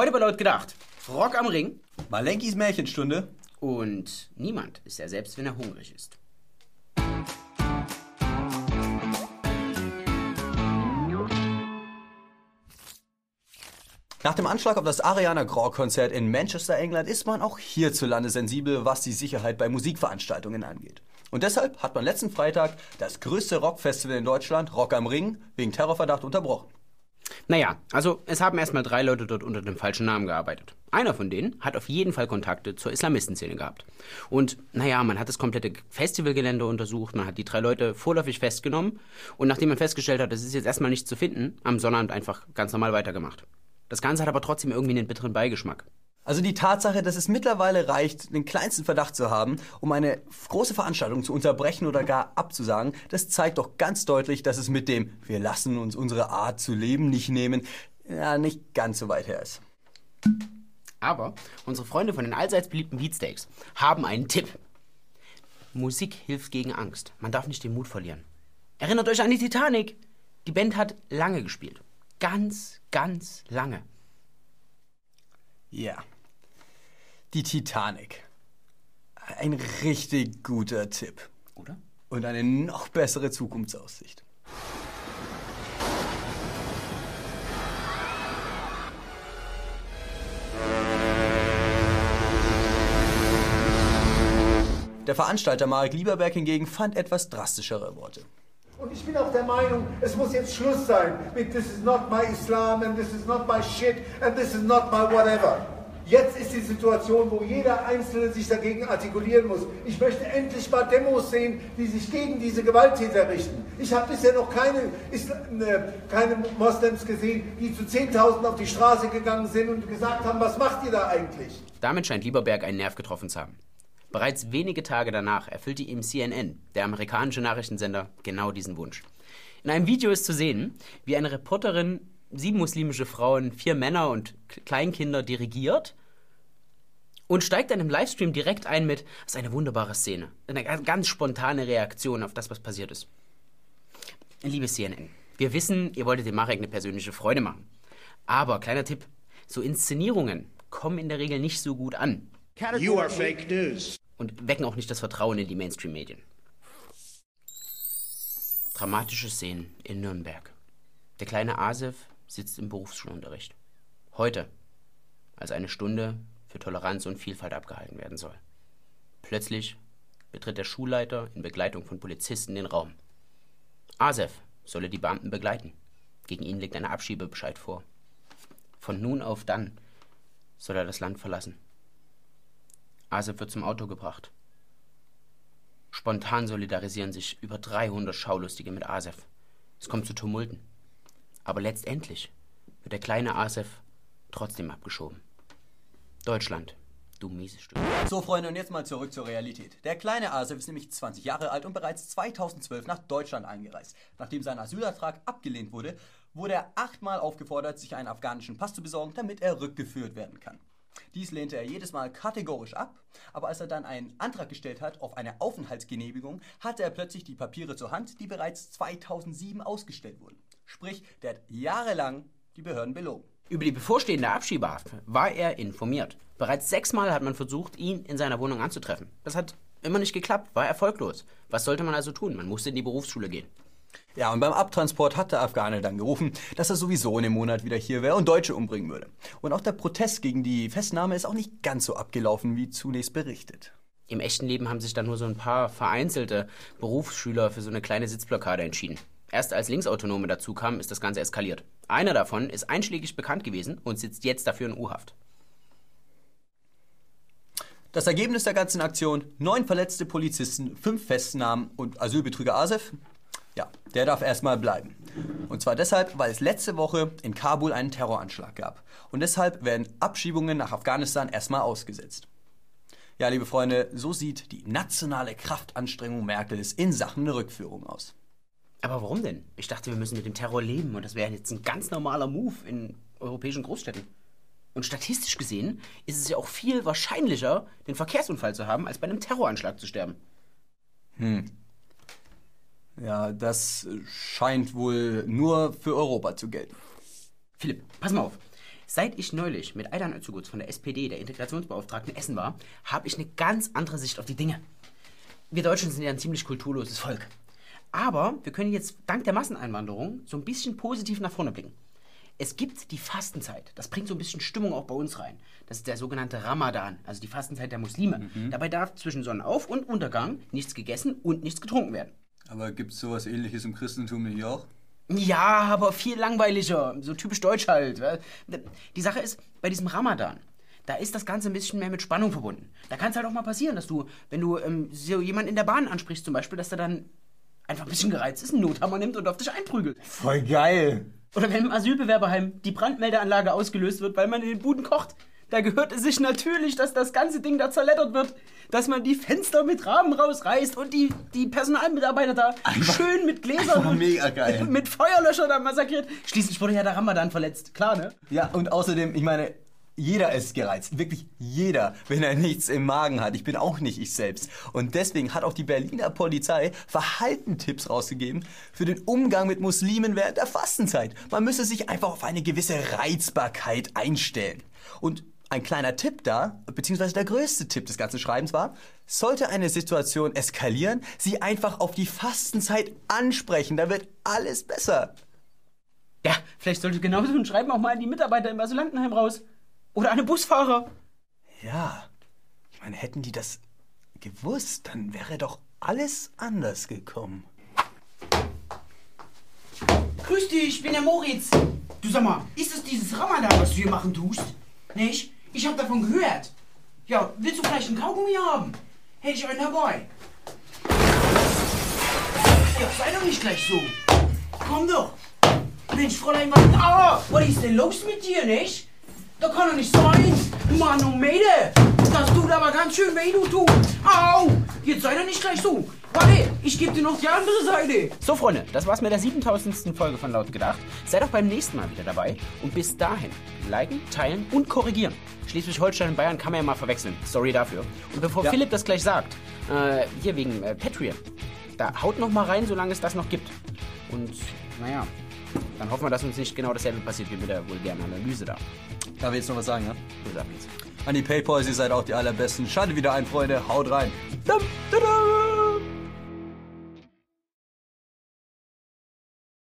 Heute bei Laut gedacht. Rock am Ring. Malenkis Märchenstunde. Und niemand ist er selbst, wenn er hungrig ist. Nach dem Anschlag auf das Ariana Grande Konzert in Manchester, England, ist man auch hierzulande sensibel, was die Sicherheit bei Musikveranstaltungen angeht. Und deshalb hat man letzten Freitag das größte Rockfestival in Deutschland, Rock am Ring, wegen Terrorverdacht unterbrochen. Naja, also es haben erstmal drei Leute dort unter dem falschen Namen gearbeitet. Einer von denen hat auf jeden Fall Kontakte zur Islamistenszene gehabt. Und naja, man hat das komplette Festivalgelände untersucht, man hat die drei Leute vorläufig festgenommen und nachdem man festgestellt hat, es ist jetzt erstmal nichts zu finden, am Sonnabend einfach ganz normal weitergemacht. Das Ganze hat aber trotzdem irgendwie einen bitteren Beigeschmack. Also die Tatsache, dass es mittlerweile reicht, den kleinsten Verdacht zu haben, um eine große Veranstaltung zu unterbrechen oder gar abzusagen, das zeigt doch ganz deutlich, dass es mit dem wir lassen uns unsere Art zu leben nicht nehmen, ja, nicht ganz so weit her ist. Aber unsere Freunde von den allseits beliebten Beatsteaks haben einen Tipp. Musik hilft gegen Angst. Man darf nicht den Mut verlieren. Erinnert euch an die Titanic. Die Band hat lange gespielt. Ganz, ganz lange. Ja. Die Titanic. Ein richtig guter Tipp. Oder? Und eine noch bessere Zukunftsaussicht. Der Veranstalter Marek Lieberberg hingegen fand etwas drastischere Worte. Und ich bin auch der Meinung, es muss jetzt Schluss sein mit This is not my Islam and this is not my shit and this is not my whatever. Jetzt ist die Situation, wo jeder Einzelne sich dagegen artikulieren muss. Ich möchte endlich mal Demos sehen, die sich gegen diese Gewalttäter richten. Ich habe bisher noch keine, äh, keine Moslems gesehen, die zu Zehntausenden auf die Straße gegangen sind und gesagt haben, was macht ihr da eigentlich? Damit scheint Lieberberg einen Nerv getroffen zu haben. Bereits wenige Tage danach erfüllte ihm CNN, der amerikanische Nachrichtensender, genau diesen Wunsch. In einem Video ist zu sehen, wie eine Reporterin sieben muslimische Frauen, vier Männer und Kleinkinder dirigiert und steigt dann im Livestream direkt ein mit, das ist eine wunderbare Szene. Eine ganz spontane Reaktion auf das, was passiert ist. Liebe CNN, wir wissen, ihr wolltet dem Marek eine persönliche Freude machen. Aber, kleiner Tipp, so Inszenierungen kommen in der Regel nicht so gut an. You are fake news. Und wecken auch nicht das Vertrauen in die Mainstream-Medien. Dramatische Szenen in Nürnberg. Der kleine Asef sitzt im Berufsschulunterricht. Heute, als eine Stunde für Toleranz und Vielfalt abgehalten werden soll. Plötzlich betritt der Schulleiter in Begleitung von Polizisten den Raum. Asef solle die Beamten begleiten. Gegen ihn liegt ein Abschiebebescheid vor. Von nun auf dann soll er das Land verlassen. Asef wird zum Auto gebracht. Spontan solidarisieren sich über 300 Schaulustige mit Asef. Es kommt zu Tumulten. Aber letztendlich wird der kleine Asef trotzdem abgeschoben. Deutschland, du mieses Stück. So, Freunde, und jetzt mal zurück zur Realität. Der kleine Asef ist nämlich 20 Jahre alt und bereits 2012 nach Deutschland eingereist. Nachdem sein Asylantrag abgelehnt wurde, wurde er achtmal aufgefordert, sich einen afghanischen Pass zu besorgen, damit er rückgeführt werden kann. Dies lehnte er jedes Mal kategorisch ab, aber als er dann einen Antrag gestellt hat auf eine Aufenthaltsgenehmigung, hatte er plötzlich die Papiere zur Hand, die bereits 2007 ausgestellt wurden. Sprich, der hat jahrelang die Behörden belogen. Über die bevorstehende Abschiebehaft war er informiert. Bereits sechsmal hat man versucht, ihn in seiner Wohnung anzutreffen. Das hat immer nicht geklappt, war erfolglos. Was sollte man also tun? Man musste in die Berufsschule gehen. Ja, und beim Abtransport hat der Afghane dann gerufen, dass er sowieso in einem Monat wieder hier wäre und Deutsche umbringen würde. Und auch der Protest gegen die Festnahme ist auch nicht ganz so abgelaufen, wie zunächst berichtet. Im echten Leben haben sich dann nur so ein paar vereinzelte Berufsschüler für so eine kleine Sitzblockade entschieden. Erst als Linksautonome dazukamen, ist das Ganze eskaliert. Einer davon ist einschlägig bekannt gewesen und sitzt jetzt dafür in U-Haft. Das Ergebnis der ganzen Aktion: neun verletzte Polizisten, fünf Festnahmen und Asylbetrüger Asef ja, der darf erstmal bleiben. Und zwar deshalb, weil es letzte Woche in Kabul einen Terroranschlag gab. Und deshalb werden Abschiebungen nach Afghanistan erstmal ausgesetzt. Ja, liebe Freunde, so sieht die nationale Kraftanstrengung Merkels in Sachen Rückführung aus. Aber warum denn? Ich dachte, wir müssen mit dem Terror leben und das wäre jetzt ein ganz normaler Move in europäischen Großstädten. Und statistisch gesehen ist es ja auch viel wahrscheinlicher, den Verkehrsunfall zu haben, als bei einem Terroranschlag zu sterben. Hm, ja, das scheint wohl nur für Europa zu gelten. Philipp, pass mal auf. Seit ich neulich mit Aydan Özugutz von der SPD, der Integrationsbeauftragten, essen war, habe ich eine ganz andere Sicht auf die Dinge. Wir Deutschen sind ja ein ziemlich kulturloses Volk. Aber wir können jetzt dank der Masseneinwanderung so ein bisschen positiv nach vorne blicken. Es gibt die Fastenzeit. Das bringt so ein bisschen Stimmung auch bei uns rein. Das ist der sogenannte Ramadan, also die Fastenzeit der Muslime. Dabei darf zwischen Sonnenauf- und Untergang nichts gegessen und nichts getrunken werden. Aber gibt es sowas ähnliches im Christentum nicht auch? Ja, aber viel langweiliger. So typisch deutsch halt. Die Sache ist, bei diesem Ramadan, da ist das Ganze ein bisschen mehr mit Spannung verbunden. Da kann es halt auch mal passieren, dass du, wenn du ähm, so jemanden in der Bahn ansprichst zum Beispiel, dass der dann einfach ein bisschen gereizt ist, einen Nothammer nimmt und auf dich einprügelt. Voll geil. Oder wenn im Asylbewerberheim die Brandmeldeanlage ausgelöst wird, weil man in den Buden kocht. Da gehört es sich natürlich, dass das ganze Ding da zerlettert wird. Dass man die Fenster mit Rahmen rausreißt und die, die Personalmitarbeiter da schön mit Gläsern einfach und mit Feuerlöscher da massakriert. Schließlich wurde ja der Ramadan verletzt. Klar, ne? Ja, und außerdem, ich meine, jeder ist gereizt. Wirklich jeder, wenn er nichts im Magen hat. Ich bin auch nicht ich selbst. Und deswegen hat auch die Berliner Polizei Verhaltentipps rausgegeben für den Umgang mit Muslimen während der Fastenzeit. Man müsse sich einfach auf eine gewisse Reizbarkeit einstellen. Und ein kleiner Tipp da, beziehungsweise der größte Tipp des ganzen Schreibens war, sollte eine Situation eskalieren, sie einfach auf die Fastenzeit ansprechen. Da wird alles besser. Ja, vielleicht sollte genauso ein Schreiben auch mal an die Mitarbeiter im Asylantenheim raus. Oder den Busfahrer. Ja, ich meine, hätten die das gewusst, dann wäre doch alles anders gekommen. Grüß dich, ich bin der Moritz. Du sag mal, ist es dieses Ramadan, was du hier machen tust? Nicht? Ich hab davon gehört. Ja, willst du vielleicht einen Kaugummi haben? Hätte ich einen dabei. Ja, sei doch nicht gleich so. Komm doch. Mensch, Fräulein, was, ah, was ist denn los mit dir, nicht? Da kann doch nicht sein. Mann, oh Mädel. Das tut aber ganz schön weh, du tut. Au. Jetzt sei doch nicht gleich so. Warte, ich gebe dir noch die andere Seite. So, Freunde, das war's mit der 7000. Folge von Laut gedacht. Seid auch beim nächsten Mal wieder dabei. Und bis dahin, liken, teilen und korrigieren. Schleswig-Holstein und Bayern kann man ja mal verwechseln. Sorry dafür. Und bevor Ja. Philipp das gleich sagt, äh, hier wegen äh, Patreon, da haut noch mal rein, solange es das noch gibt. Und, naja, dann hoffen wir, dass uns nicht genau dasselbe passiert wie mit der vulgären Analyse da. Darf ich jetzt noch was sagen, ich's. An die Paypals, ihr seid auch die allerbesten. Schaltet wieder ein, Freunde. Haut rein. Dum, dum, dum.